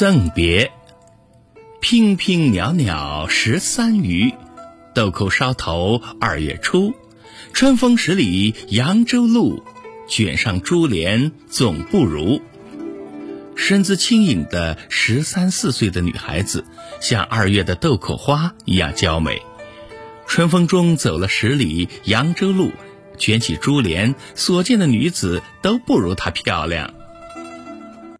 赠别娉娉袅袅十三余豆蔻梢头二月初春风十里扬州路卷上珠帘总不如。身姿轻盈的十三四岁的女孩子像二月的豆蔻花一样娇美。春风中走了十里扬州路卷起珠帘所见的女子都不如她漂亮。